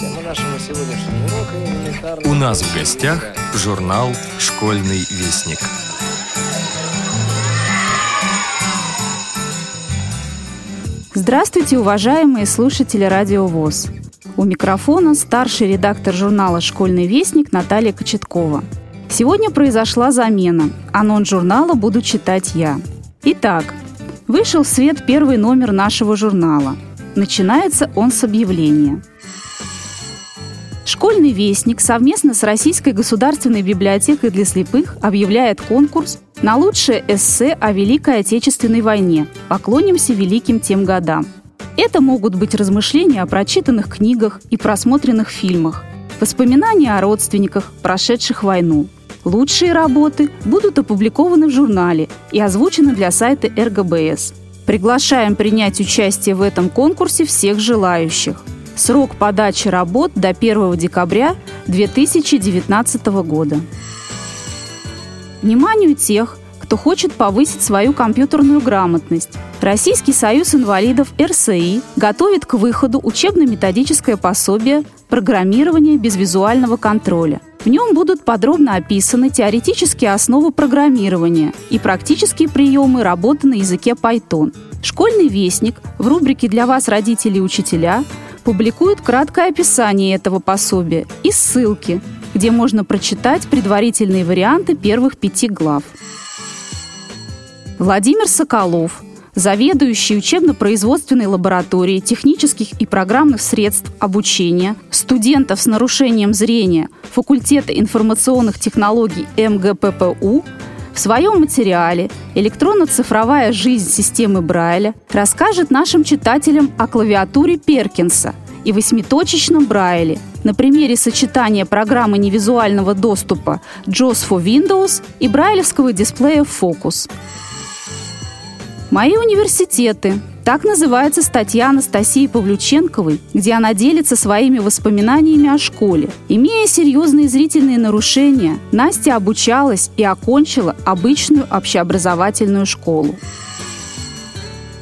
Тема нашего сегодняшнего урока элементарная... У нас в гостях журнал «Школьный вестник». Здравствуйте, уважаемые слушатели Радио ВОЗ. У микрофона старший редактор журнала «Школьный вестник» Наталья Кочеткова. Сегодня произошла замена. Анонс журнала буду читать я. Итак, вышел в свет первый номер нашего журнала. Начинается он с объявления. Школьный вестник совместно с Российской государственной библиотекой для слепых объявляет конкурс на лучшее эссе о Великой Отечественной войне «Поклонимся великим тем годам». Это могут быть размышления о прочитанных книгах и просмотренных фильмах, воспоминания о родственниках, прошедших войну. Лучшие работы будут опубликованы в журнале и озвучены для сайта РГБС. Приглашаем принять участие в этом конкурсе всех желающих. Срок подачи работ до 1 декабря 2019 года. Вниманию тех, кто хочет повысить свою компьютерную грамотность. Российский союз инвалидов РСИ готовит к выходу учебно-методическое пособие «Программирование без визуального контроля». В нем будут подробно описаны теоретические основы программирования и практические приемы работы на языке Python. Школьный вестник в рубрике «Для вас, родители и учителя» публикует краткое описание этого пособия и ссылки, где можно прочитать предварительные варианты первых пяти глав. Владимир Соколов, заведующий учебно-производственной лабораторией технических и программных средств обучения студентов с нарушением зрения факультета информационных технологий МГППУ, в своем материале «Электронно-цифровая жизнь системы Брайля» расскажет нашим читателям о клавиатуре Перкинса и восьмиточечном Брайле на примере сочетания программы невизуального доступа JAWS for Windows и брайлевского дисплея Focus. Мои университеты. Так называется статья Анастасии Павлюченковой, где она делится своими воспоминаниями о школе. Имея серьезные зрительные нарушения, Настя обучалась и окончила обычную общеобразовательную школу.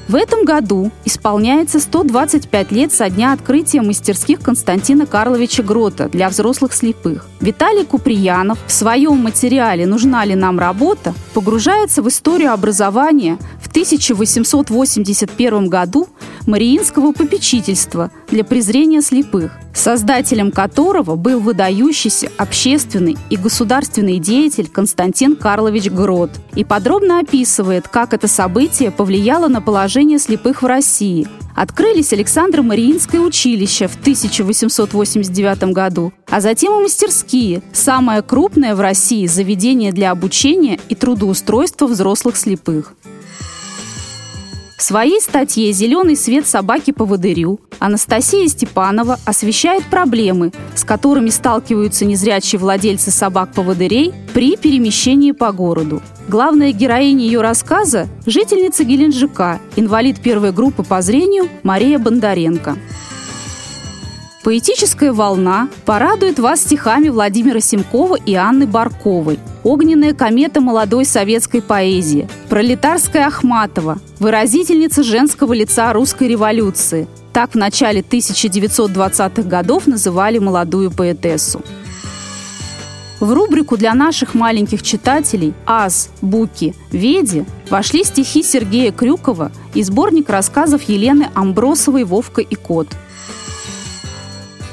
В этом году исполняется 125 лет со дня открытия мастерских Константина Карловича Грота для взрослых слепых. Виталий Куприянов в своем материале «Нужна ли нам работа» погружается в историю образования в 1881 году Мариинского попечительства для презрения слепых, создателем которого был выдающийся общественный и государственный деятель Константин Карлович Грот, и подробно описывает, как это событие повлияло на положение слепых в России. Открылись Александро-Мариинское училище в 1889 году, а затем и мастерские, самое крупное в России заведение для обучения и трудоустройства взрослых слепых. В своей статье «Зеленый свет собаки по водырю» Анастасия Степанова освещает проблемы, с которыми сталкиваются незрячие владельцы собак-поводырей при перемещении по городу. Главная героиня ее рассказа – жительница Геленджика, инвалид первой группы по зрению Мария Бондаренко. Поэтическая волна порадует вас стихами Владимира Семкова и Анны Барковой. Огненная комета молодой советской поэзии. Пролетарская Ахматова. Выразительница женского лица русской революции. Так в начале 1920-х годов называли молодую поэтессу. В рубрику для наших маленьких читателей «Аз», «Буки», «Веди» вошли стихи Сергея Крюкова и сборник рассказов Елены Амбросовой «Вовка и кот».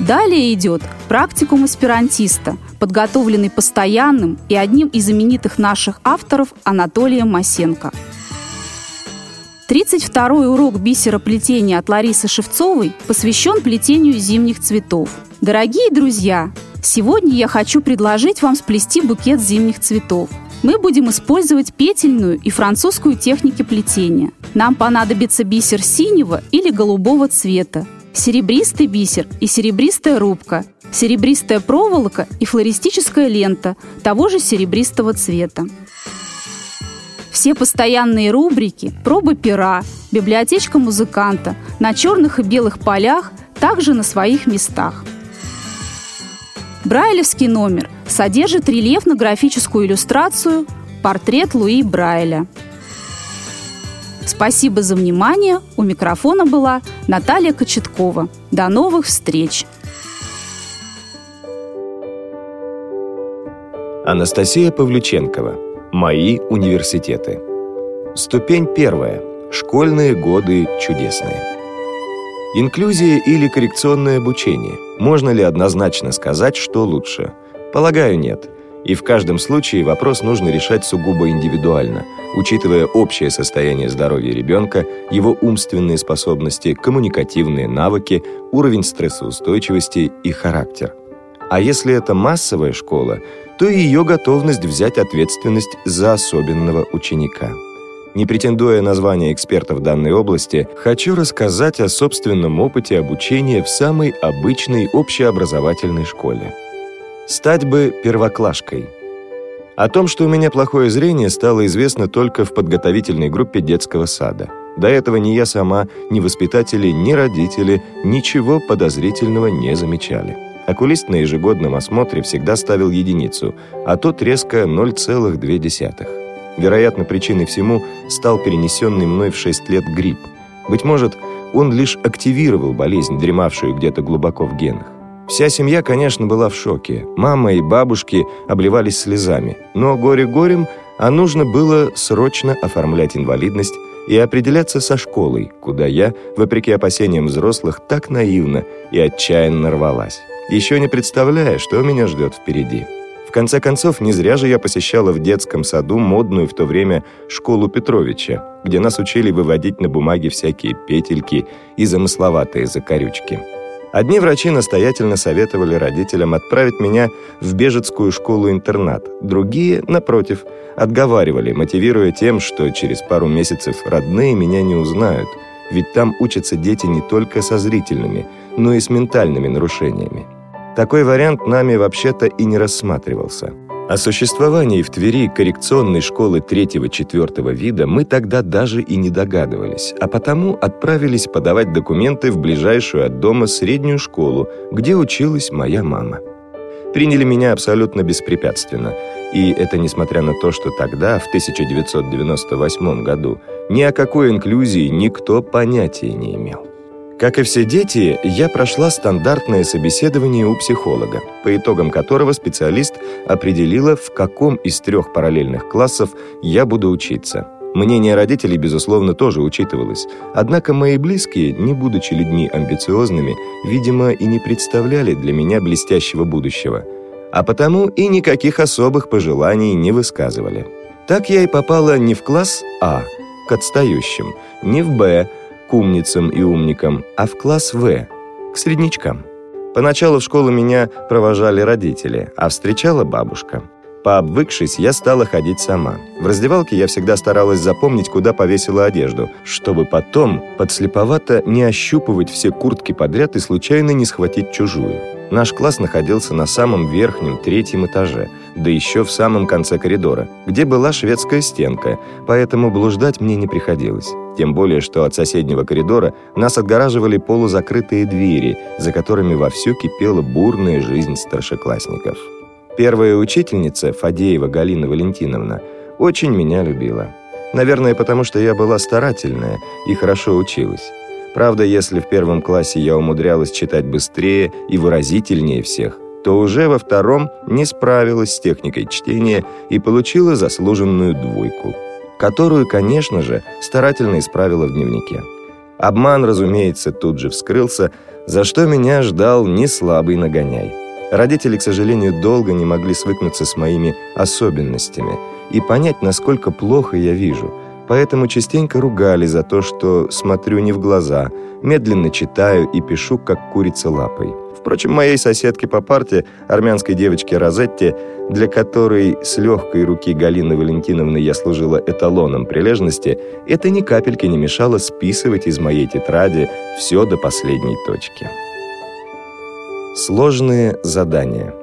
Далее идет практикум аспирантиста, подготовленный постоянным и одним из знаменитых наших авторов Анатолием Масенко. 32-й урок бисероплетения от Ларисы Шевцовой посвящен плетению зимних цветов. Дорогие друзья, сегодня я хочу предложить вам сплести букет зимних цветов. Мы будем использовать петельную и французскую техники плетения. Нам понадобится бисер синего или голубого цвета, серебристый бисер и серебристая рубка, серебристая проволока и флористическая лента того же серебристого цвета. Все постоянные рубрики, пробы пера, библиотечка музыканта на черных и белых полях также на своих местах. Брайлевский номер содержит рельефно-графическую иллюстрацию «Портрет Луи Брайля». Спасибо за внимание. У микрофона была Наталья Кочеткова. До новых встреч! Анастасия Павлюченкова. Мои университеты. Ступень первая. Школьные годы чудесные. Инклюзия или коррекционное обучение? Можно ли однозначно сказать, что лучше? Полагаю, нет. И в каждом случае вопрос нужно решать сугубо индивидуально, учитывая общее состояние здоровья ребенка, его умственные способности, коммуникативные навыки, уровень стрессоустойчивости и характер. А если это массовая школа, то и ее готовность взять ответственность за особенного ученика. Не претендуя на звание эксперта в данной области, хочу рассказать о собственном опыте обучения в самой обычной общеобразовательной школе. Стать бы первоклашкой. О том, что у меня плохое зрение, стало известно только в подготовительной группе детского сада. До этого ни я сама, ни воспитатели, ни родители ничего подозрительного не замечали. Окулист на ежегодном осмотре всегда ставил единицу, а тот резко 0,2. Вероятно, причиной всему стал перенесенный мной в 6 лет грипп. Быть может, он лишь активировал болезнь, дремавшую где-то глубоко в генах. Вся семья, конечно, была в шоке. Мама и бабушки обливались слезами. Но горе горем, а нужно было срочно оформлять инвалидность и определяться со школой, куда я, вопреки опасениям взрослых, так наивно и отчаянно рвалась, еще не представляя, что меня ждет впереди. В конце концов, не зря же я посещала в детском саду модную в то время школу Петровича, где нас учили выводить на бумаге всякие петельки и замысловатые закорючки. Одни врачи настоятельно советовали родителям отправить меня в бежецкую школу-интернат, другие, напротив, отговаривали, мотивируя тем, что через пару месяцев родные меня не узнают, ведь там учатся дети не только со зрительными, но и с ментальными нарушениями. Такой вариант нами вообще-то и не рассматривался – о существовании в Твери коррекционной школы третьего-четвертого вида мы тогда даже и не догадывались, а потому отправились подавать документы в ближайшую от дома среднюю школу, где училась моя мама. Приняли меня абсолютно беспрепятственно, и это несмотря на то, что тогда, в 1998 году, ни о какой инклюзии никто понятия не имел. Как и все дети, я прошла стандартное собеседование у психолога, по итогам которого специалист определила, в каком из трех параллельных классов я буду учиться. Мнение родителей, безусловно, тоже учитывалось. Однако мои близкие, не будучи людьми амбициозными, видимо, и не представляли для меня блестящего будущего. А потому и никаких особых пожеланий не высказывали. Так я и попала не в класс А, к отстающим, не в Б, к умницам и умникам, а в класс В, к среднячкам. Поначалу в школу меня провожали родители, а встречала бабушка. Пообвыкшись, я стала ходить сама. В раздевалке я всегда старалась запомнить, куда повесила одежду, чтобы потом подслеповато не ощупывать все куртки подряд и случайно не схватить чужую. Наш класс находился на самом верхнем, третьем этаже, да еще в самом конце коридора, где была шведская стенка, поэтому блуждать мне не приходилось. Тем более, что от соседнего коридора нас отгораживали полузакрытые двери, за которыми вовсю кипела бурная жизнь старшеклассников. Первая учительница, Фадеева Галина Валентиновна, очень меня любила. Наверное, потому что я была старательная и хорошо училась. Правда, если в первом классе я умудрялась читать быстрее и выразительнее всех, то уже во втором не справилась с техникой чтения и получила заслуженную двойку, которую, конечно же, старательно исправила в дневнике. Обман, разумеется, тут же вскрылся, за что меня ждал неслабый нагоняй. Родители, к сожалению, долго не могли свыкнуться с моими особенностями и понять, насколько плохо я вижу, поэтому частенько ругали за то, что смотрю не в глаза, медленно читаю и пишу, как курица лапой. Впрочем, моей соседке по парте, армянской девочке Розетте, для которой с легкой руки Галины Валентиновны я служила эталоном прилежности, это ни капельки не мешало списывать из моей тетради все до последней точки. Сложные задания.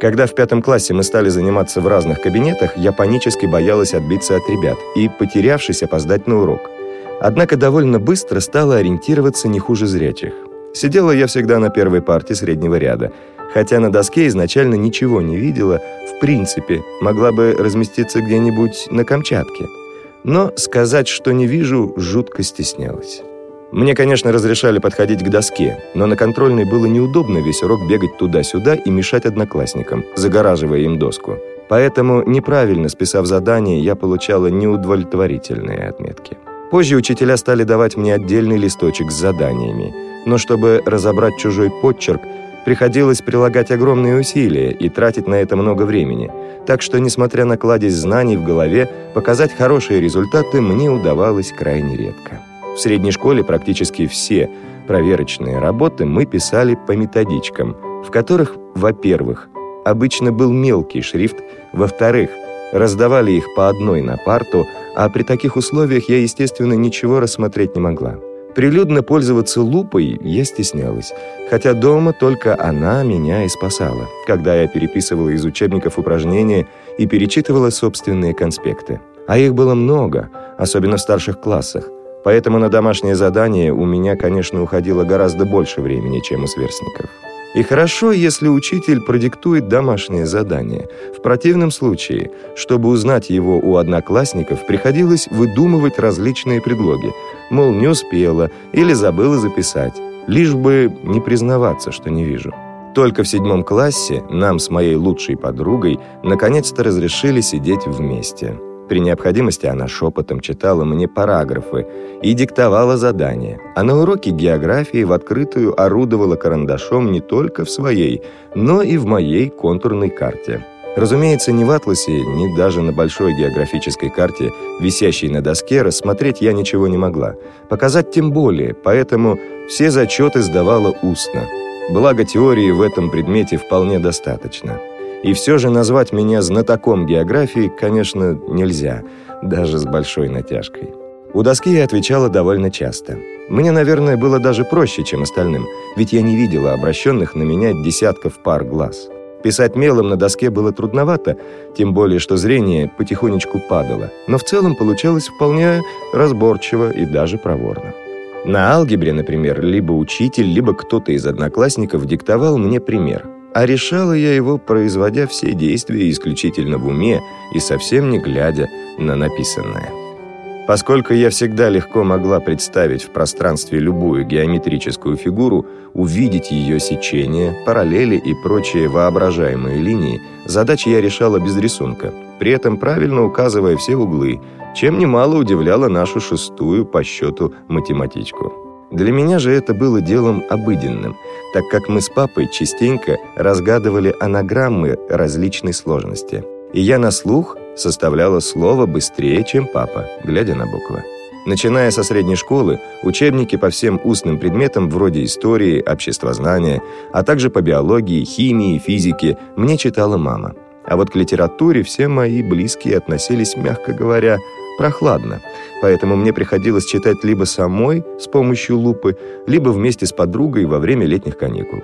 Когда в пятом классе мы стали заниматься в разных кабинетах, я панически боялась отбиться от ребят и, потерявшись, опоздать на урок. Однако довольно быстро стала ориентироваться не хуже зрячих. Сидела я всегда на первой парте среднего ряда, хотя на доске изначально ничего не видела, в принципе, могла бы разместиться где-нибудь на Камчатке. Но сказать, что не вижу, жутко стеснялась. Мне, конечно, разрешали подходить к доске, но на контрольной было неудобно весь урок бегать туда-сюда и мешать одноклассникам, загораживая им доску. Поэтому, неправильно списав задание, я получала неудовлетворительные отметки. Позже учителя стали давать мне отдельный листочек с заданиями, но чтобы разобрать чужой подчерк, приходилось прилагать огромные усилия и тратить на это много времени. Так что, несмотря на кладезь знаний в голове, показать хорошие результаты мне удавалось крайне редко. В средней школе практически все проверочные работы мы писали по методичкам, в которых, во-первых, обычно был мелкий шрифт, во-вторых, раздавали их по одной на парту, а при таких условиях я, естественно, ничего рассмотреть не могла. Прилюдно пользоваться лупой я стеснялась, хотя дома только она меня и спасала, когда я переписывала из учебников упражнения и перечитывала собственные конспекты. А их было много, особенно в старших классах. Поэтому на домашнее задание у меня, конечно, уходило гораздо больше времени, чем у сверстников. И хорошо, если учитель продиктует домашнее задание. В противном случае, чтобы узнать его у одноклассников, приходилось выдумывать различные предлоги. Мол, не успела или забыла записать. Лишь бы не признаваться, что не вижу. Только в седьмом классе нам с моей лучшей подругой наконец-то разрешили сидеть вместе. При необходимости она шепотом читала мне параграфы и диктовала задания, а на уроке географии в открытую орудовала карандашом не только в своей, но и в моей контурной карте. Разумеется, ни в атласе, ни даже на большой географической карте, висящей на доске, рассмотреть я ничего не могла. Показать тем более, поэтому все зачеты сдавала устно. Благо теории в этом предмете вполне достаточно. И все же назвать меня знатоком географии, конечно, нельзя, даже с большой натяжкой. У доски я отвечала довольно часто. Мне, наверное, было даже проще, чем остальным, ведь я не видела обращенных на меня десятков пар глаз. Писать мелом на доске было трудновато, тем более, что зрение потихонечку падало, но в целом получалось вполне разборчиво и даже проворно. На алгебре, например, либо учитель, либо кто-то из одноклассников диктовал мне пример – а решала я его, производя все действия исключительно в уме и совсем не глядя на написанное. Поскольку я всегда легко могла представить в пространстве любую геометрическую фигуру, увидеть ее сечение, параллели и прочие воображаемые линии, задачи я решала без рисунка, при этом правильно указывая все углы, чем немало удивляло нашу шестую по счету математичку. Для меня же это было делом обыденным, так как мы с папой частенько разгадывали анаграммы различной сложности. И я на слух составляла слово быстрее, чем папа, глядя на буквы. Начиная со средней школы, учебники по всем устным предметам вроде истории, обществознания, а также по биологии, химии, физике мне читала мама. А вот к литературе все мои близкие относились, мягко говоря, прохладно, поэтому мне приходилось читать либо самой с помощью лупы, либо вместе с подругой во время летних каникул.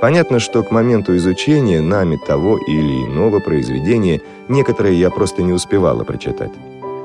Понятно, что к моменту изучения нами того или иного произведения некоторые я просто не успевала прочитать.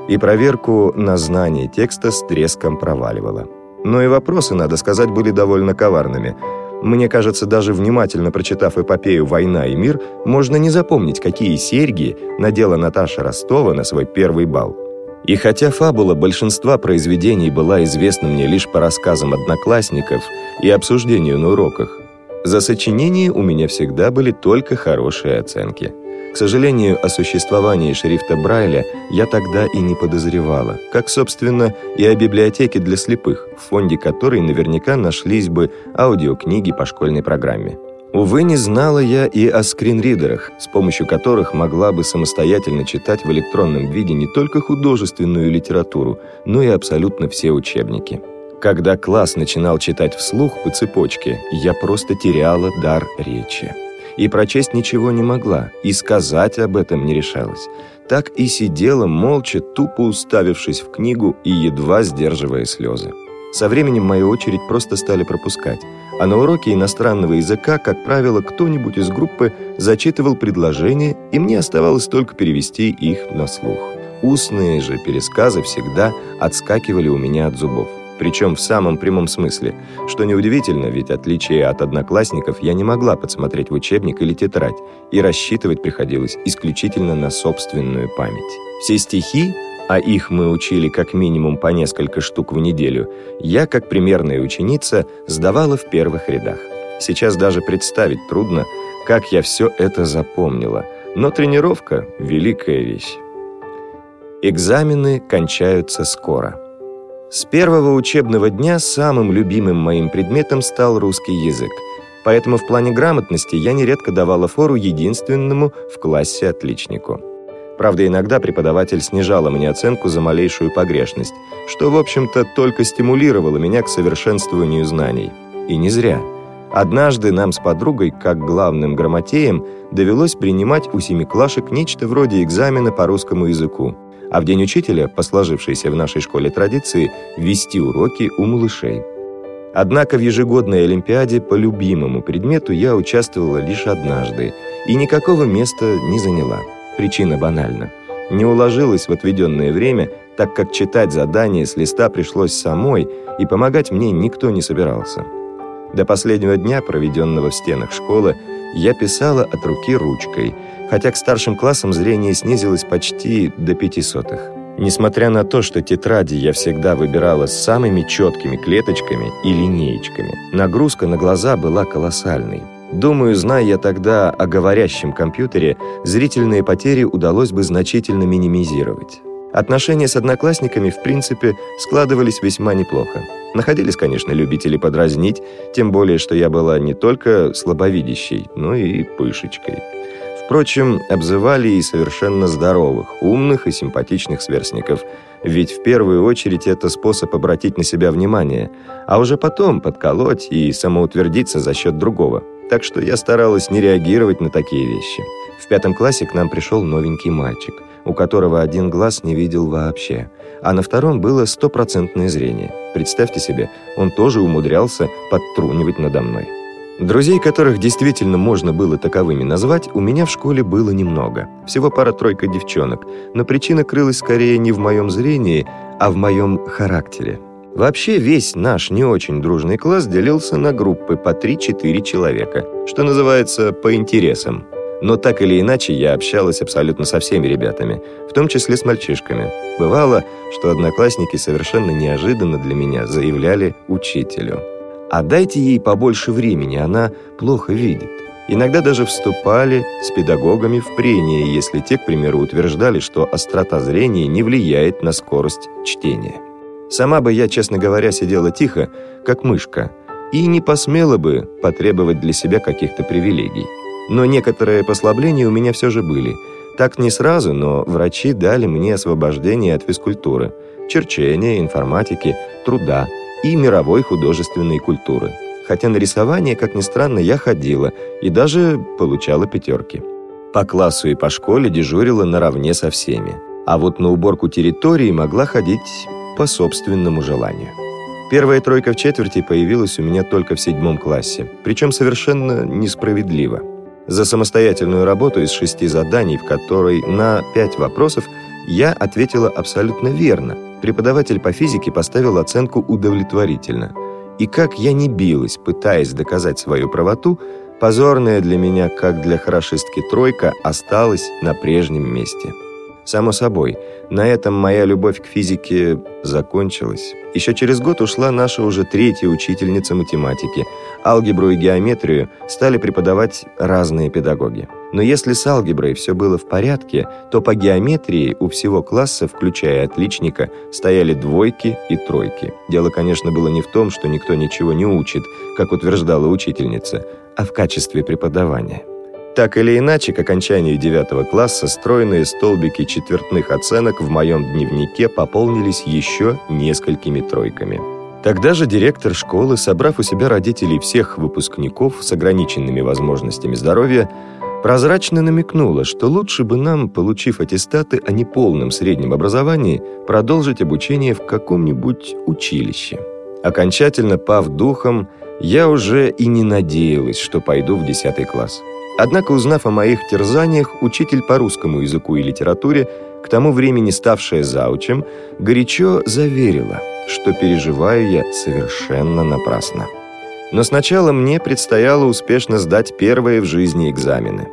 И проверку на знание текста с треском проваливала. Но и вопросы, надо сказать, были довольно коварными. Мне кажется, даже внимательно прочитав эпопею «Война и мир», можно не запомнить, какие серьги надела Наташа Ростова на свой первый бал. И хотя фабула большинства произведений была известна мне лишь по рассказам одноклассников и обсуждению на уроках, за сочинение у меня всегда были только хорошие оценки. К сожалению, о существовании шрифта Брайля я тогда и не подозревала, как, собственно, и о библиотеке для слепых, в фонде которой наверняка нашлись бы аудиокниги по школьной программе. Увы, не знала я и о скринридерах, с помощью которых могла бы самостоятельно читать в электронном виде не только художественную литературу, но и абсолютно все учебники. Когда класс начинал читать вслух по цепочке, я просто теряла дар речи. И прочесть ничего не могла, и сказать об этом не решалась. Так и сидела молча, тупо уставившись в книгу и едва сдерживая слезы. Со временем мою очередь просто стали пропускать, а на уроке иностранного языка, как правило, кто-нибудь из группы зачитывал предложения, и мне оставалось только перевести их на слух. Устные же пересказы всегда отскакивали у меня от зубов. Причем в самом прямом смысле, что неудивительно, ведь отличие от одноклассников я не могла подсмотреть в учебник или тетрадь, и рассчитывать приходилось исключительно на собственную память. Все стихи а их мы учили как минимум по несколько штук в неделю, я, как примерная ученица, сдавала в первых рядах. Сейчас даже представить трудно, как я все это запомнила, но тренировка – великая вещь. Экзамены кончаются скоро. С первого учебного дня самым любимым моим предметом стал русский язык, поэтому в плане грамотности я нередко давала фору единственному в классе отличнику. Правда, иногда преподаватель снижала мне оценку за малейшую погрешность, что, в общем-то, только стимулировало меня к совершенствованию знаний. И не зря. Однажды нам с подругой, как главным грамотеем, довелось принимать у семиклашек нечто вроде экзамена по русскому языку, а в день учителя, по сложившейся в нашей школе традиции, вести уроки у малышей. Однако в ежегодной олимпиаде по любимому предмету я участвовала лишь однажды и никакого места не заняла. Причина банальна. Не уложилась в отведенное время, так как читать задание с листа пришлось самой, и помогать мне никто не собирался. До последнего дня, проведенного в стенах школы, я писала от руки ручкой, хотя к старшим классам зрение снизилось почти до пяти сотых. Несмотря на то, что тетради я всегда выбирала с самыми четкими клеточками и линеечками, нагрузка на глаза была колоссальной. Думаю, зная я тогда о говорящем компьютере, зрительные потери удалось бы значительно минимизировать. Отношения с одноклассниками, в принципе, складывались весьма неплохо. Находились, конечно, любители подразнить, тем более, что я была не только слабовидящей, но и пышечкой. Впрочем, обзывали и совершенно здоровых, умных и симпатичных сверстников, ведь в первую очередь это способ обратить на себя внимание, а уже потом подколоть и самоутвердиться за счет другого – так что я старалась не реагировать на такие вещи. В пятом классе к нам пришел новенький мальчик, у которого один глаз не видел вообще, а на втором было стопроцентное зрение. Представьте себе, он тоже умудрялся подтрунивать надо мной. Друзей, которых действительно можно было таковыми назвать, у меня в школе было немного. Всего пара-тройка девчонок, но причина крылась скорее не в моем зрении, а в моем характере. Вообще весь наш не очень дружный класс делился на группы по 3-4 человека, что называется по интересам. Но так или иначе я общалась абсолютно со всеми ребятами, в том числе с мальчишками. Бывало, что одноклассники совершенно неожиданно для меня заявляли учителю. «А дайте ей побольше времени, она плохо видит». Иногда даже вступали с педагогами в прение, если те, к примеру, утверждали, что острота зрения не влияет на скорость чтения. Сама бы я, честно говоря, сидела тихо, как мышка, и не посмела бы потребовать для себя каких-то привилегий. Но некоторые послабления у меня все же были. Так не сразу, но врачи дали мне освобождение от физкультуры, черчения, информатики, труда и мировой художественной культуры. Хотя на рисование, как ни странно, я ходила и даже получала пятерки. По классу и по школе дежурила наравне со всеми. А вот на уборку территории могла ходить по собственному желанию. Первая тройка в четверти появилась у меня только в седьмом классе, причем совершенно несправедливо. За самостоятельную работу из шести заданий, в которой на пять вопросов я ответила абсолютно верно. Преподаватель по физике поставил оценку удовлетворительно. И как я не билась, пытаясь доказать свою правоту, позорная для меня, как для хорошистки тройка, осталась на прежнем месте. Само собой, на этом моя любовь к физике закончилась. Еще через год ушла наша уже третья учительница математики. Алгебру и геометрию стали преподавать разные педагоги. Но если с алгеброй все было в порядке, то по геометрии у всего класса, включая отличника, стояли двойки и тройки. Дело, конечно, было не в том, что никто ничего не учит, как утверждала учительница, а в качестве преподавания. Так или иначе, к окончанию девятого класса стройные столбики четвертных оценок в моем дневнике пополнились еще несколькими тройками. Тогда же директор школы, собрав у себя родителей всех выпускников с ограниченными возможностями здоровья, прозрачно намекнула, что лучше бы нам, получив аттестаты о неполном среднем образовании, продолжить обучение в каком-нибудь училище. Окончательно пав духом, я уже и не надеялась, что пойду в десятый класс. Однако, узнав о моих терзаниях, учитель по русскому языку и литературе, к тому времени ставшая заучем, горячо заверила, что переживаю я совершенно напрасно. Но сначала мне предстояло успешно сдать первые в жизни экзамены.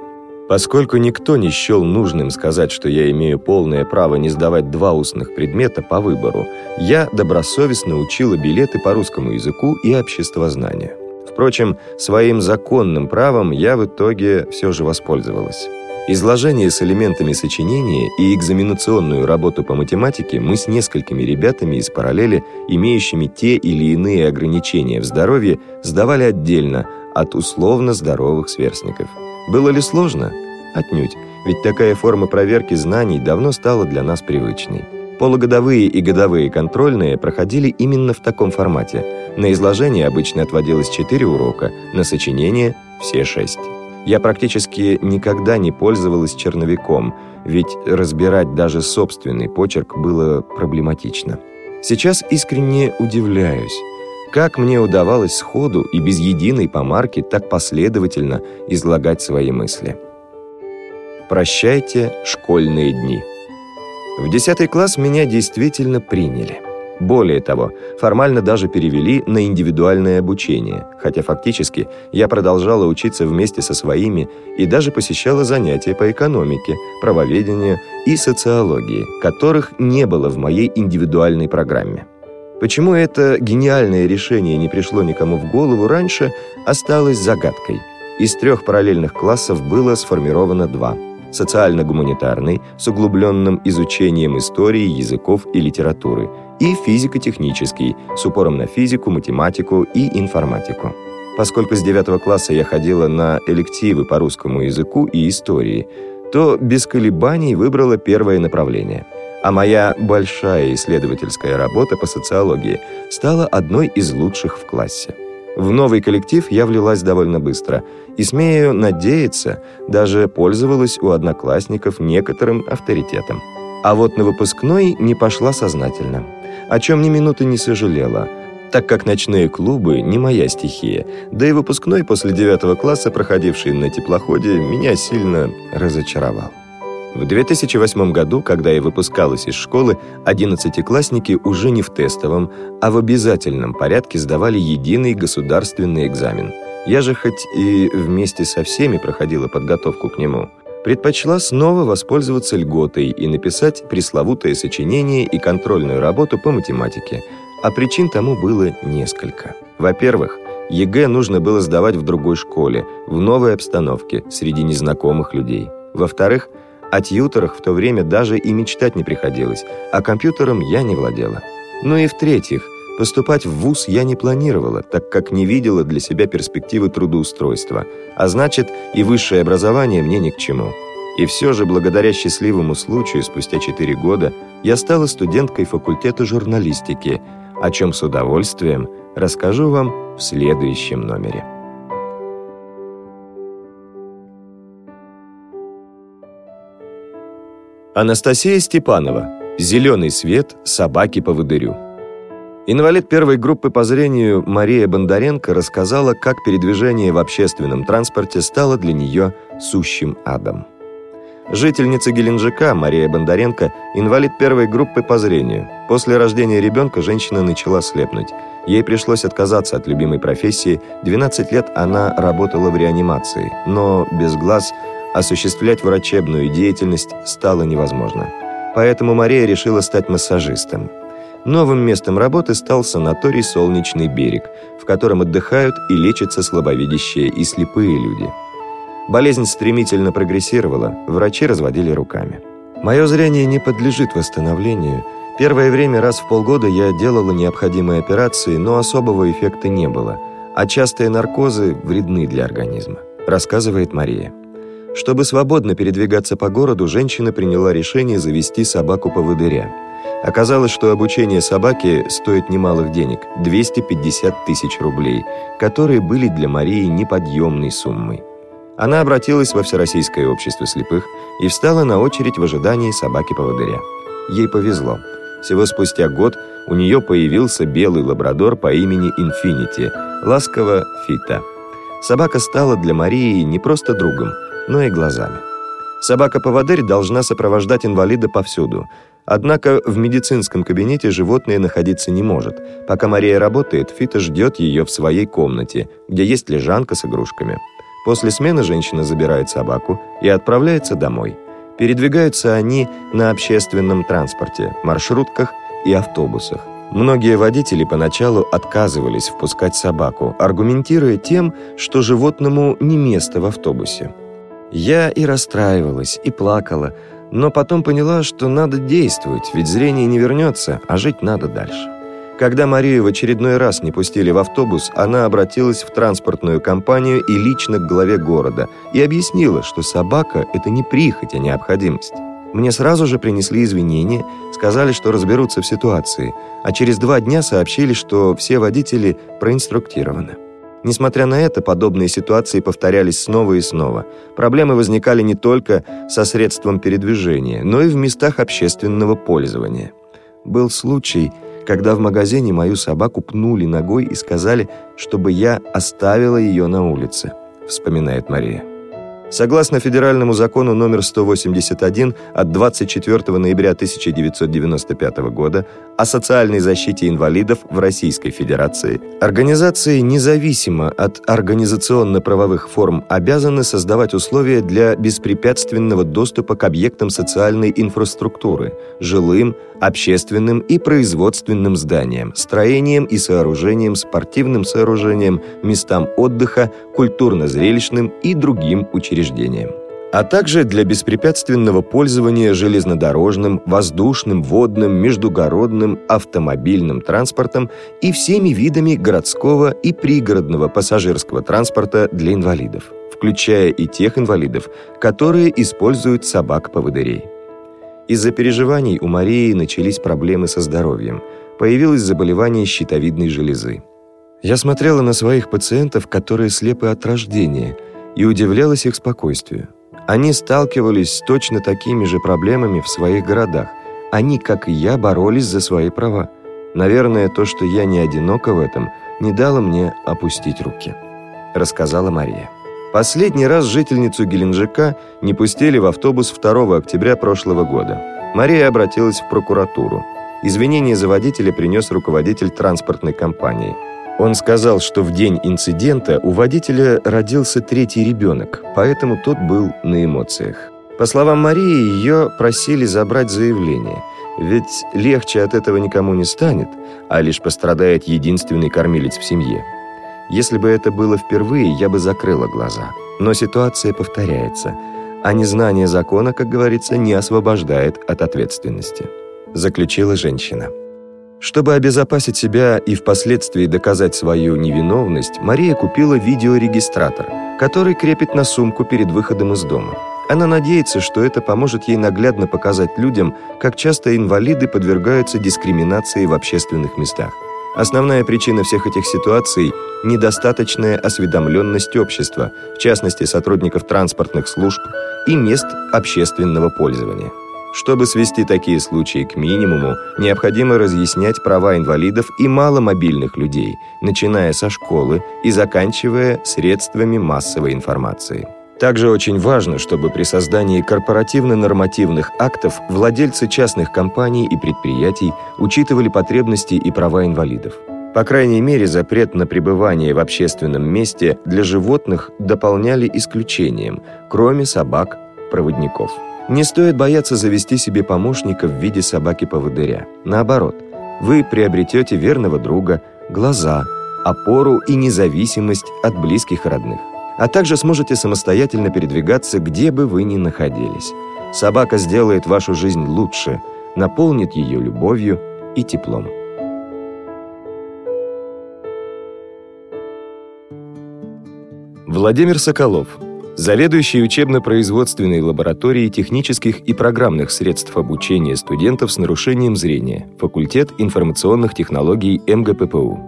Поскольку никто не счел нужным сказать, что я имею полное право не сдавать два устных предмета по выбору, я добросовестно учила билеты по русскому языку и обществознанию. Впрочем, своим законным правом я в итоге все же воспользовалась. Изложение с элементами сочинения и экзаменационную работу по математике мы с несколькими ребятами из параллели, имеющими те или иные ограничения в здоровье, сдавали отдельно от условно здоровых сверстников. Было ли сложно? Отнюдь, ведь такая форма проверки знаний давно стала для нас привычной. Полугодовые и годовые контрольные проходили именно в таком формате. На изложение обычно отводилось 4 урока, на сочинение – все 6. Я практически никогда не пользовалась черновиком, ведь разбирать даже собственный почерк было проблематично. Сейчас искренне удивляюсь, как мне удавалось сходу и без единой помарки так последовательно излагать свои мысли. Прощайте школьные дни. В 10 класс меня действительно приняли. Более того, формально даже перевели на индивидуальное обучение, хотя фактически я продолжала учиться вместе со своими и даже посещала занятия по экономике, правоведению и социологии, которых не было в моей индивидуальной программе. Почему это гениальное решение не пришло никому в голову раньше, осталось загадкой. Из трех параллельных классов было сформировано два – социально-гуманитарный с углубленным изучением истории, языков и литературы – и физико-технический с упором на физику, математику и информатику. Поскольку с 9 класса я ходила на элективы по русскому языку и истории, то без колебаний выбрала первое направление. А моя большая исследовательская работа по социологии стала одной из лучших в классе. В новый коллектив я влилась довольно быстро и, смею надеяться, даже пользовалась у одноклассников некоторым авторитетом. А вот на выпускной не пошла сознательно – о чем ни минуты не сожалела, так как ночные клубы не моя стихия, да и выпускной после девятого класса, проходивший на теплоходе, меня сильно разочаровал. В 2008 году, когда я выпускалась из школы, одиннадцатиклассники уже не в тестовом, а в обязательном порядке сдавали единый государственный экзамен. Я же хоть и вместе со всеми проходила подготовку к нему – предпочла снова воспользоваться льготой и написать пресловутое сочинение и контрольную работу по математике, а причин тому было несколько. Во-первых, ЕГЭ нужно было сдавать в другой школе, в новой обстановке, среди незнакомых людей. Во-вторых, о тьюторах в то время даже и мечтать не приходилось, а компьютером я не владела. Ну и в-третьих, Поступать в ВУЗ я не планировала, так как не видела для себя перспективы трудоустройства, а значит, и высшее образование мне ни к чему. И все же, благодаря счастливому случаю, спустя 4 года, я стала студенткой факультета журналистики, о чем с удовольствием расскажу вам в следующем номере. Анастасия Степанова. «Зеленый свет. Собаки по выдырю». Инвалид первой группы по зрению Мария Бондаренко рассказала, как передвижение в общественном транспорте стало для нее сущим адом. Жительница Геленджика Мария Бондаренко – инвалид первой группы по зрению. После рождения ребенка женщина начала слепнуть. Ей пришлось отказаться от любимой профессии. 12 лет она работала в реанимации, но без глаз осуществлять врачебную деятельность стало невозможно. Поэтому Мария решила стать массажистом. Новым местом работы стал санаторий «Солнечный берег», в котором отдыхают и лечатся слабовидящие и слепые люди. Болезнь стремительно прогрессировала, врачи разводили руками. Мое зрение не подлежит восстановлению. Первое время раз в полгода я делала необходимые операции, но особого эффекта не было, а частые наркозы вредны для организма, рассказывает Мария. Чтобы свободно передвигаться по городу, женщина приняла решение завести собаку-поводыря – Оказалось, что обучение собаки стоит немалых денег – 250 тысяч рублей, которые были для Марии неподъемной суммой. Она обратилась во Всероссийское общество слепых и встала на очередь в ожидании собаки-поводыря. Ей повезло. Всего спустя год у нее появился белый лабрадор по имени Инфинити, ласково Фита. Собака стала для Марии не просто другом, но и глазами. Собака-поводырь должна сопровождать инвалида повсюду – Однако в медицинском кабинете животное находиться не может. Пока Мария работает, Фита ждет ее в своей комнате, где есть лежанка с игрушками. После смены женщина забирает собаку и отправляется домой. Передвигаются они на общественном транспорте, маршрутках и автобусах. Многие водители поначалу отказывались впускать собаку, аргументируя тем, что животному не место в автобусе. Я и расстраивалась, и плакала, но потом поняла, что надо действовать, ведь зрение не вернется, а жить надо дальше. Когда Марию в очередной раз не пустили в автобус, она обратилась в транспортную компанию и лично к главе города и объяснила, что собака – это не прихоть, а необходимость. Мне сразу же принесли извинения, сказали, что разберутся в ситуации, а через два дня сообщили, что все водители проинструктированы. Несмотря на это, подобные ситуации повторялись снова и снова. Проблемы возникали не только со средством передвижения, но и в местах общественного пользования. Был случай, когда в магазине мою собаку пнули ногой и сказали, чтобы я оставила ее на улице, вспоминает Мария. Согласно федеральному закону номер 181 от 24 ноября 1995 года о социальной защите инвалидов в Российской Федерации, организации независимо от организационно-правовых форм обязаны создавать условия для беспрепятственного доступа к объектам социальной инфраструктуры, жилым, общественным и производственным зданиям, строениям и сооружениям, спортивным сооружениям, местам отдыха, культурно-зрелищным и другим учреждениям а также для беспрепятственного пользования железнодорожным, воздушным, водным, междугородным, автомобильным транспортом и всеми видами городского и пригородного пассажирского транспорта для инвалидов, включая и тех инвалидов, которые используют собак-поводырей. Из-за переживаний у Марии начались проблемы со здоровьем. Появилось заболевание щитовидной железы. Я смотрела на своих пациентов, которые слепы от рождения, и удивлялась их спокойствию. Они сталкивались с точно такими же проблемами в своих городах. Они, как и я, боролись за свои права. Наверное, то, что я не одинока в этом, не дало мне опустить руки», — рассказала Мария. Последний раз жительницу Геленджика не пустили в автобус 2 октября прошлого года. Мария обратилась в прокуратуру. Извинения за водителя принес руководитель транспортной компании. Он сказал, что в день инцидента у водителя родился третий ребенок, поэтому тот был на эмоциях. По словам Марии, ее просили забрать заявление, ведь легче от этого никому не станет, а лишь пострадает единственный кормилец в семье. Если бы это было впервые, я бы закрыла глаза. Но ситуация повторяется, а незнание закона, как говорится, не освобождает от ответственности. Заключила женщина. Чтобы обезопасить себя и впоследствии доказать свою невиновность, Мария купила видеорегистратор, который крепит на сумку перед выходом из дома. Она надеется, что это поможет ей наглядно показать людям, как часто инвалиды подвергаются дискриминации в общественных местах. Основная причина всех этих ситуаций – недостаточная осведомленность общества, в частности сотрудников транспортных служб и мест общественного пользования. Чтобы свести такие случаи к минимуму, необходимо разъяснять права инвалидов и маломобильных людей, начиная со школы и заканчивая средствами массовой информации. Также очень важно, чтобы при создании корпоративно-нормативных актов владельцы частных компаний и предприятий учитывали потребности и права инвалидов. По крайней мере, запрет на пребывание в общественном месте для животных дополняли исключением, кроме собак-проводников. Не стоит бояться завести себе помощника в виде собаки-поводыря. Наоборот, вы приобретете верного друга, глаза, опору и независимость от близких и родных а также сможете самостоятельно передвигаться, где бы вы ни находились. Собака сделает вашу жизнь лучше, наполнит ее любовью и теплом. Владимир Соколов, заведующий учебно-производственной лабораторией технических и программных средств обучения студентов с нарушением зрения, факультет информационных технологий МГППУ.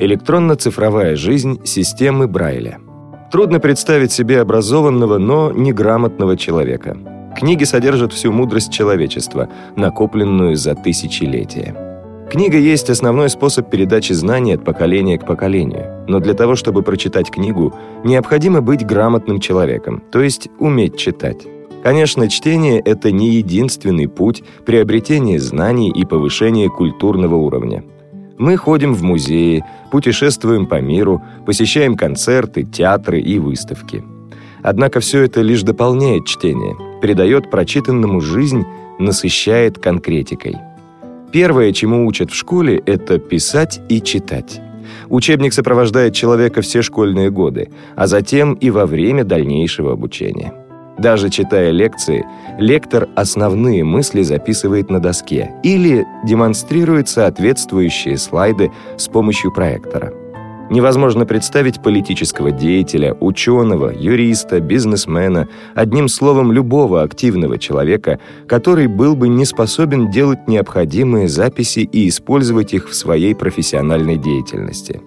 Электронно-цифровая жизнь системы Брайля – Трудно представить себе образованного, но неграмотного человека. Книги содержат всю мудрость человечества, накопленную за тысячелетия. Книга есть основной способ передачи знаний от поколения к поколению. Но для того, чтобы прочитать книгу, необходимо быть грамотным человеком, то есть уметь читать. Конечно, чтение – это не единственный путь приобретения знаний и повышения культурного уровня. Мы ходим в музеи, путешествуем по миру, посещаем концерты, театры и выставки. Однако все это лишь дополняет чтение, придает прочитанному жизнь, насыщает конкретикой. Первое, чему учат в школе, это писать и читать. Учебник сопровождает человека все школьные годы, а затем и во время дальнейшего обучения. Даже читая лекции, лектор основные мысли записывает на доске или демонстрирует соответствующие слайды с помощью проектора. Невозможно представить политического деятеля, ученого, юриста, бизнесмена, одним словом, любого активного человека, который был бы не способен делать необходимые записи и использовать их в своей профессиональной деятельности.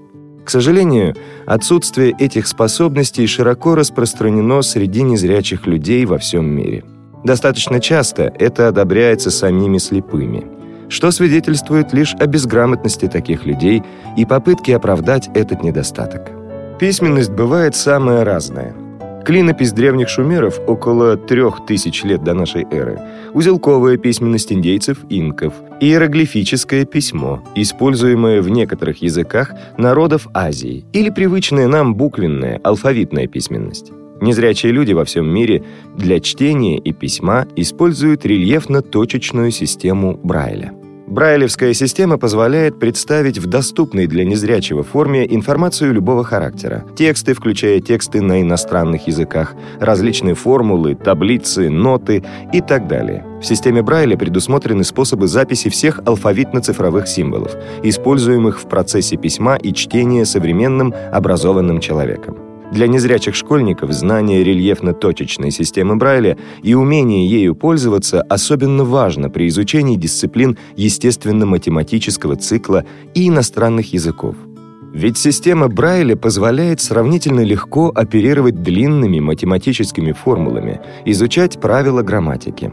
К сожалению, отсутствие этих способностей широко распространено среди незрячих людей во всем мире. Достаточно часто это одобряется самими слепыми – что свидетельствует лишь о безграмотности таких людей и попытке оправдать этот недостаток. Письменность бывает самая разная. Клинопись древних шумеров около трех тысяч лет до нашей эры, узелковая письменность индейцев инков, иероглифическое письмо, используемое в некоторых языках народов Азии, или привычная нам буквенная, алфавитная письменность. Незрячие люди во всем мире для чтения и письма используют рельефно-точечную систему Брайля. Брайлевская система позволяет представить в доступной для незрячего форме информацию любого характера. Тексты, включая тексты на иностранных языках, различные формулы, таблицы, ноты и так далее. В системе Брайля предусмотрены способы записи всех алфавитно-цифровых символов, используемых в процессе письма и чтения современным образованным человеком. Для незрячих школьников знание рельефно-точечной системы Брайля и умение ею пользоваться особенно важно при изучении дисциплин естественно-математического цикла и иностранных языков. Ведь система Брайля позволяет сравнительно легко оперировать длинными математическими формулами, изучать правила грамматики.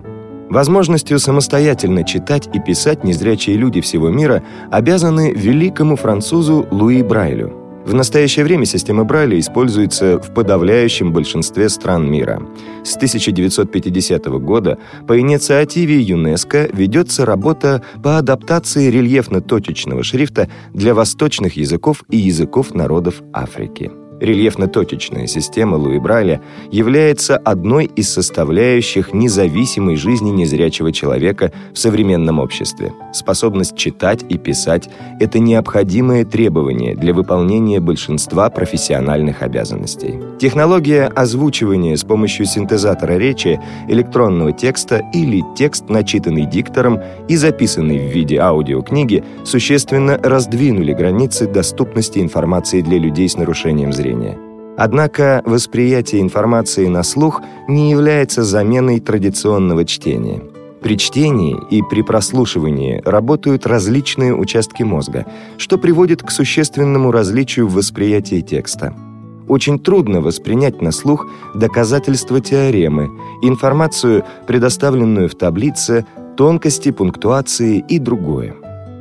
Возможностью самостоятельно читать и писать незрячие люди всего мира обязаны великому французу Луи Брайлю. В настоящее время система Брайля используется в подавляющем большинстве стран мира. С 1950 года по инициативе ЮНЕСКО ведется работа по адаптации рельефно-точечного шрифта для восточных языков и языков народов Африки. Рельефно-точечная система Луи Брайля является одной из составляющих независимой жизни незрячего человека в современном обществе. Способность читать и писать – это необходимое требование для выполнения большинства профессиональных обязанностей. Технология озвучивания с помощью синтезатора речи, электронного текста или текст, начитанный диктором и записанный в виде аудиокниги, существенно раздвинули границы доступности информации для людей с нарушением зрения зрения. Однако восприятие информации на слух не является заменой традиционного чтения. При чтении и при прослушивании работают различные участки мозга, что приводит к существенному различию в восприятии текста. Очень трудно воспринять на слух доказательства теоремы, информацию, предоставленную в таблице, тонкости пунктуации и другое.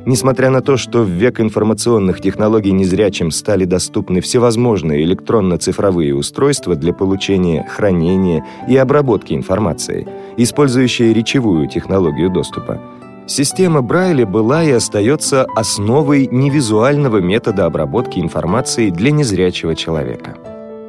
Несмотря на то, что в век информационных технологий незрячим стали доступны всевозможные электронно-цифровые устройства для получения, хранения и обработки информации, использующие речевую технологию доступа, Система Брайля была и остается основой невизуального метода обработки информации для незрячего человека.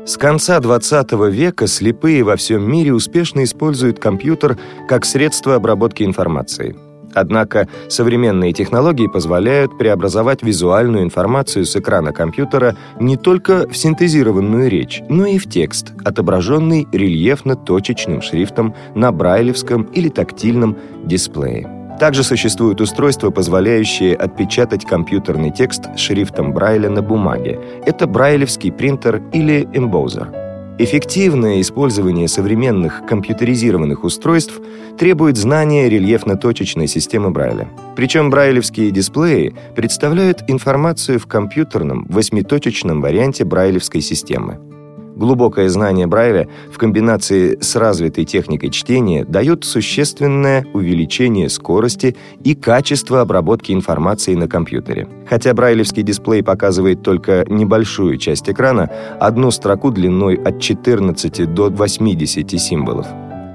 С конца XX века слепые во всем мире успешно используют компьютер как средство обработки информации – Однако современные технологии позволяют преобразовать визуальную информацию с экрана компьютера не только в синтезированную речь, но и в текст, отображенный рельефно-точечным шрифтом на брайлевском или тактильном дисплее. Также существуют устройства, позволяющие отпечатать компьютерный текст шрифтом Брайля на бумаге. Это брайлевский принтер или эмбоузер. Эффективное использование современных компьютеризированных устройств требует знания рельефно-точечной системы Брайля. Причем брайлевские дисплеи представляют информацию в компьютерном восьмиточечном варианте брайлевской системы. Глубокое знание Брайля в комбинации с развитой техникой чтения дает существенное увеличение скорости и качества обработки информации на компьютере. Хотя брайлевский дисплей показывает только небольшую часть экрана, одну строку длиной от 14 до 80 символов.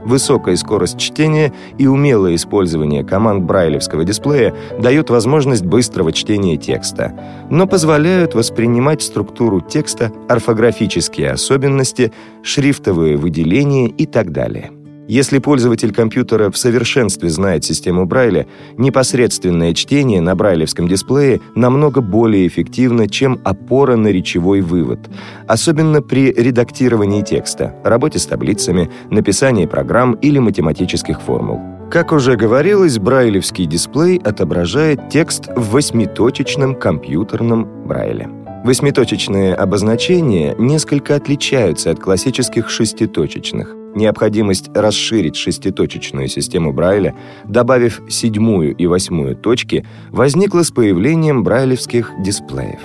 Высокая скорость чтения и умелое использование команд брайлевского дисплея дают возможность быстрого чтения текста, но позволяют воспринимать структуру текста, орфографические особенности, шрифтовые выделения и так далее. Если пользователь компьютера в совершенстве знает систему Брайля, непосредственное чтение на брайлевском дисплее намного более эффективно, чем опора на речевой вывод, особенно при редактировании текста, работе с таблицами, написании программ или математических формул. Как уже говорилось, брайлевский дисплей отображает текст в восьмиточечном компьютерном Брайле. Восьмиточечные обозначения несколько отличаются от классических шеститочечных. Необходимость расширить шеститочечную систему Брайля, добавив седьмую и восьмую точки, возникла с появлением брайлевских дисплеев.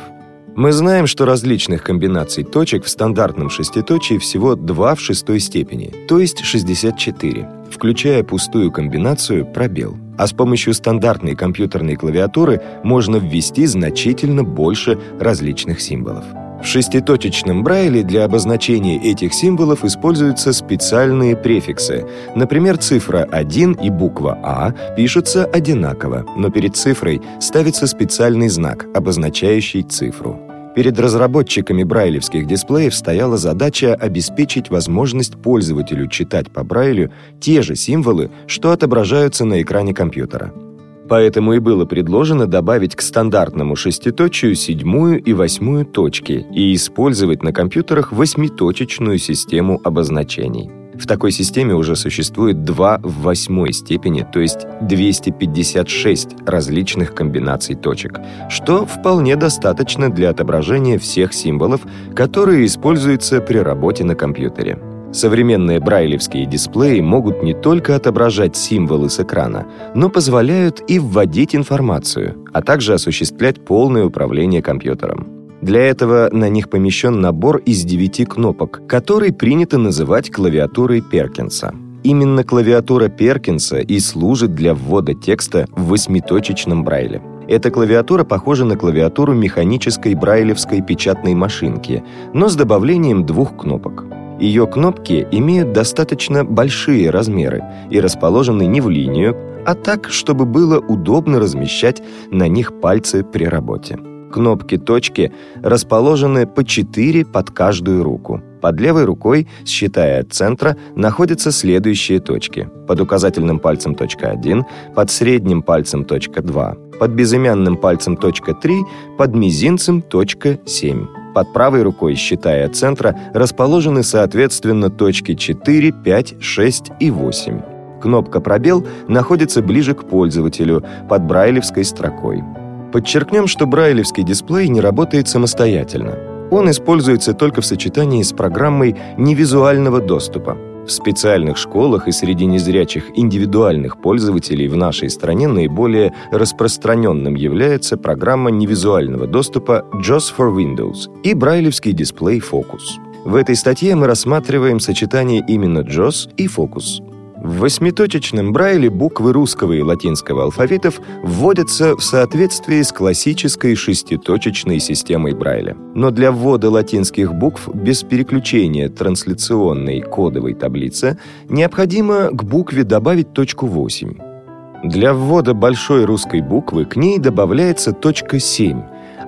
Мы знаем, что различных комбинаций точек в стандартном шеститочии всего 2 в шестой степени, то есть 64, включая пустую комбинацию пробел. А с помощью стандартной компьютерной клавиатуры можно ввести значительно больше различных символов. В шеститочечном Брайле для обозначения этих символов используются специальные префиксы. Например, цифра 1 и буква А пишутся одинаково, но перед цифрой ставится специальный знак, обозначающий цифру. Перед разработчиками брайлевских дисплеев стояла задача обеспечить возможность пользователю читать по Брайлю те же символы, что отображаются на экране компьютера. Поэтому и было предложено добавить к стандартному шеститочию седьмую и восьмую точки и использовать на компьютерах восьмиточечную систему обозначений. В такой системе уже существует 2 в восьмой степени, то есть 256 различных комбинаций точек, что вполне достаточно для отображения всех символов, которые используются при работе на компьютере. Современные брайлевские дисплеи могут не только отображать символы с экрана, но позволяют и вводить информацию, а также осуществлять полное управление компьютером. Для этого на них помещен набор из девяти кнопок, который принято называть клавиатурой Перкинса. Именно клавиатура Перкинса и служит для ввода текста в восьмиточечном брайле. Эта клавиатура похожа на клавиатуру механической брайлевской печатной машинки, но с добавлением двух кнопок. Ее кнопки имеют достаточно большие размеры и расположены не в линию, а так, чтобы было удобно размещать на них пальцы при работе. Кнопки-точки расположены по 4 под каждую руку. Под левой рукой, считая от центра, находятся следующие точки. Под указательным пальцем точка 1, под средним пальцем точка 2, под безымянным пальцем точка 3, под мизинцем точка 7. Под правой рукой, считая от центра, расположены соответственно точки 4, 5, 6 и 8. Кнопка «Пробел» находится ближе к пользователю, под брайлевской строкой. Подчеркнем, что брайлевский дисплей не работает самостоятельно. Он используется только в сочетании с программой невизуального доступа. В специальных школах и среди незрячих индивидуальных пользователей в нашей стране наиболее распространенным является программа невизуального доступа JAWS for Windows и брайлевский дисплей Focus. В этой статье мы рассматриваем сочетание именно JAWS и Focus. В восьмиточечном Брайле буквы русского и латинского алфавитов вводятся в соответствии с классической шеститочечной системой Брайля. Но для ввода латинских букв без переключения трансляционной кодовой таблицы необходимо к букве добавить точку 8. Для ввода большой русской буквы к ней добавляется точка 7,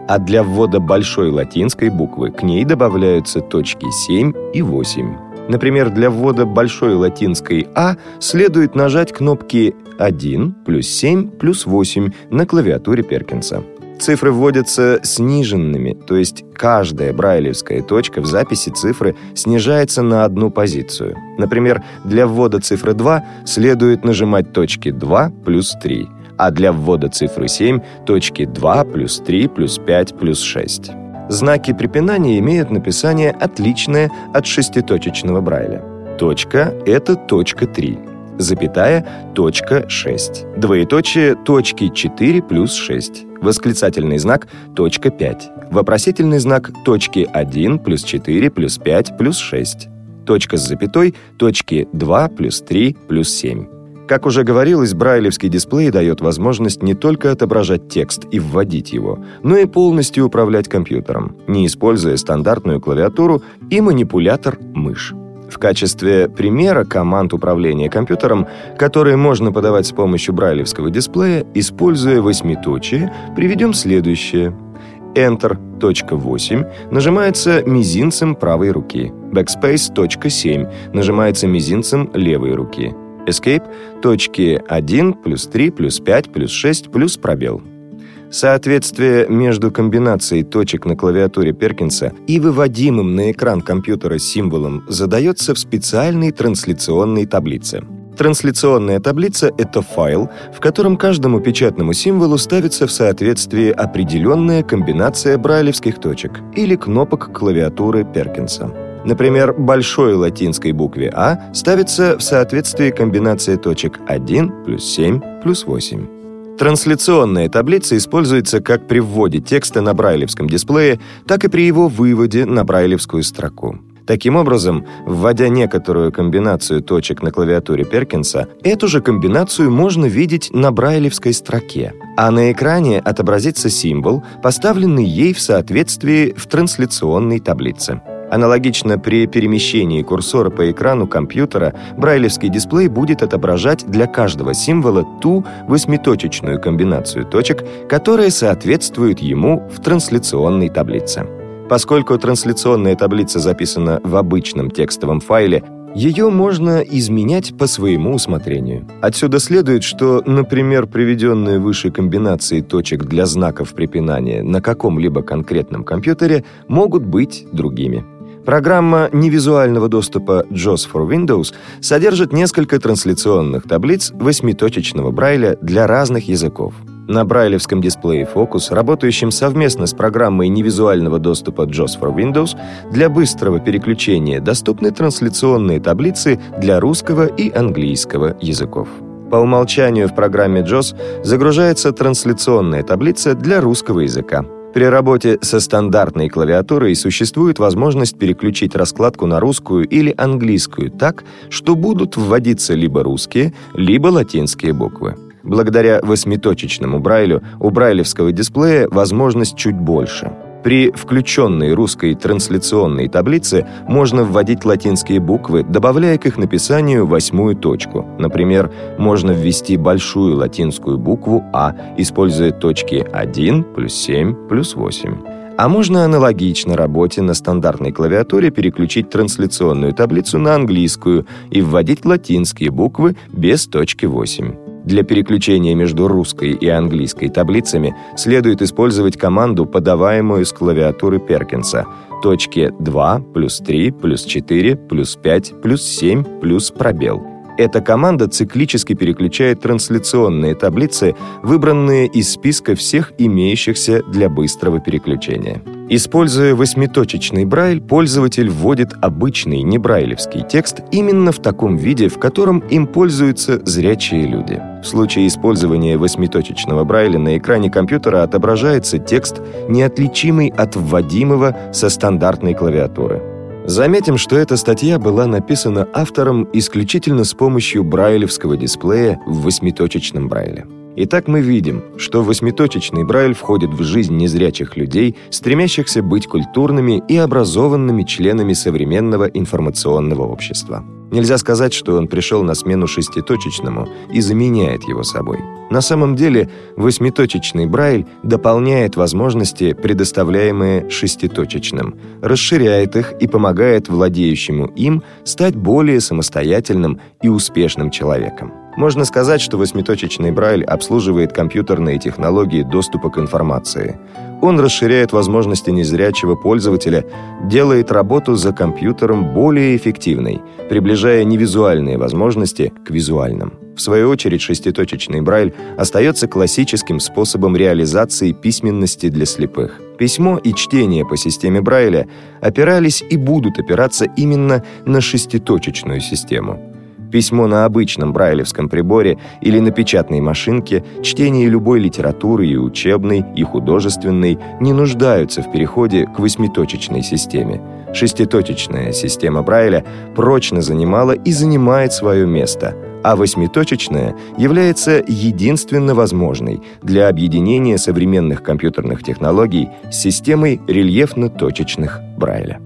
а для ввода большой латинской буквы к ней добавляются точки 7 и 8. Например, для ввода большой латинской «А» следует нажать кнопки 1 плюс 7 плюс 8 на клавиатуре Перкинса. Цифры вводятся сниженными, то есть каждая брайлевская точка в записи цифры снижается на одну позицию. Например, для ввода цифры 2 следует нажимать точки 2 плюс 3, а для ввода цифры 7 точки 2 плюс 3 плюс 5 плюс 6. Знаки препинания имеют написание отличное от шеститочечного Брайля. Точка – это точка 3, запятая – точка 6, двоеточие – точки 4 плюс 6, восклицательный знак – точка 5, вопросительный знак – точки 1 плюс 4 плюс 5 плюс 6, точка с запятой – точки 2 плюс 3 плюс 7. Как уже говорилось, брайлевский дисплей дает возможность не только отображать текст и вводить его, но и полностью управлять компьютером, не используя стандартную клавиатуру и манипулятор мышь. В качестве примера команд управления компьютером, которые можно подавать с помощью брайлевского дисплея, используя восьмиточие, приведем следующее. Enter, точка 8, нажимается мизинцем правой руки. Backspace, точка 7, нажимается мизинцем левой руки. Escape, точки 1, плюс 3, плюс 5, плюс 6, плюс пробел. Соответствие между комбинацией точек на клавиатуре Перкинса и выводимым на экран компьютера символом задается в специальной трансляционной таблице. Трансляционная таблица — это файл, в котором каждому печатному символу ставится в соответствии определенная комбинация брайлевских точек или кнопок клавиатуры Перкинса. Например, большой латинской букве «А» ставится в соответствии комбинация точек 1 плюс 7 плюс 8. Трансляционная таблица используется как при вводе текста на брайлевском дисплее, так и при его выводе на брайлевскую строку. Таким образом, вводя некоторую комбинацию точек на клавиатуре Перкинса, эту же комбинацию можно видеть на брайлевской строке, а на экране отобразится символ, поставленный ей в соответствии в трансляционной таблице. Аналогично при перемещении курсора по экрану компьютера брайлевский дисплей будет отображать для каждого символа ту восьмиточечную комбинацию точек, которая соответствует ему в трансляционной таблице. Поскольку трансляционная таблица записана в обычном текстовом файле, ее можно изменять по своему усмотрению. Отсюда следует, что, например, приведенные выше комбинации точек для знаков препинания на каком-либо конкретном компьютере могут быть другими. Программа невизуального доступа JAWS for Windows содержит несколько трансляционных таблиц восьмиточечного Брайля для разных языков. На брайлевском дисплее Focus, работающем совместно с программой невизуального доступа JAWS for Windows, для быстрого переключения доступны трансляционные таблицы для русского и английского языков. По умолчанию в программе JAWS загружается трансляционная таблица для русского языка. При работе со стандартной клавиатурой существует возможность переключить раскладку на русскую или английскую так, что будут вводиться либо русские, либо латинские буквы. Благодаря восьмиточечному брайлю у брайлевского дисплея возможность чуть больше. При включенной русской трансляционной таблице можно вводить латинские буквы, добавляя к их написанию восьмую точку. Например, можно ввести большую латинскую букву «А», используя точки 1 плюс 7 плюс 8. А можно аналогично работе на стандартной клавиатуре переключить трансляционную таблицу на английскую и вводить латинские буквы без точки 8. Для переключения между русской и английской таблицами следует использовать команду, подаваемую с клавиатуры Перкинса. Точки 2, плюс 3, плюс 4, плюс 5, плюс 7, плюс пробел. Эта команда циклически переключает трансляционные таблицы, выбранные из списка всех имеющихся для быстрого переключения. Используя восьмиточечный брайль, пользователь вводит обычный небрайлевский текст именно в таком виде, в котором им пользуются зрячие люди. В случае использования восьмиточечного брайля на экране компьютера отображается текст, неотличимый от вводимого со стандартной клавиатуры. Заметим, что эта статья была написана автором исключительно с помощью брайлевского дисплея в восьмиточечном брайле. Итак, мы видим, что восьмиточечный Брайль входит в жизнь незрячих людей, стремящихся быть культурными и образованными членами современного информационного общества. Нельзя сказать, что он пришел на смену шеститочечному и заменяет его собой. На самом деле, восьмиточечный Брайль дополняет возможности, предоставляемые шеститочечным, расширяет их и помогает владеющему им стать более самостоятельным и успешным человеком. Можно сказать, что восьмиточечный Брайль обслуживает компьютерные технологии доступа к информации. Он расширяет возможности незрячего пользователя, делает работу за компьютером более эффективной, приближая невизуальные возможности к визуальным. В свою очередь, шеститочечный Брайль остается классическим способом реализации письменности для слепых. Письмо и чтение по системе Брайля опирались и будут опираться именно на шеститочечную систему. Письмо на обычном брайлевском приборе или на печатной машинке, чтение любой литературы и учебной, и художественной не нуждаются в переходе к восьмиточечной системе. Шеститочечная система Брайля прочно занимала и занимает свое место, а восьмиточечная является единственно возможной для объединения современных компьютерных технологий с системой рельефно-точечных Брайля.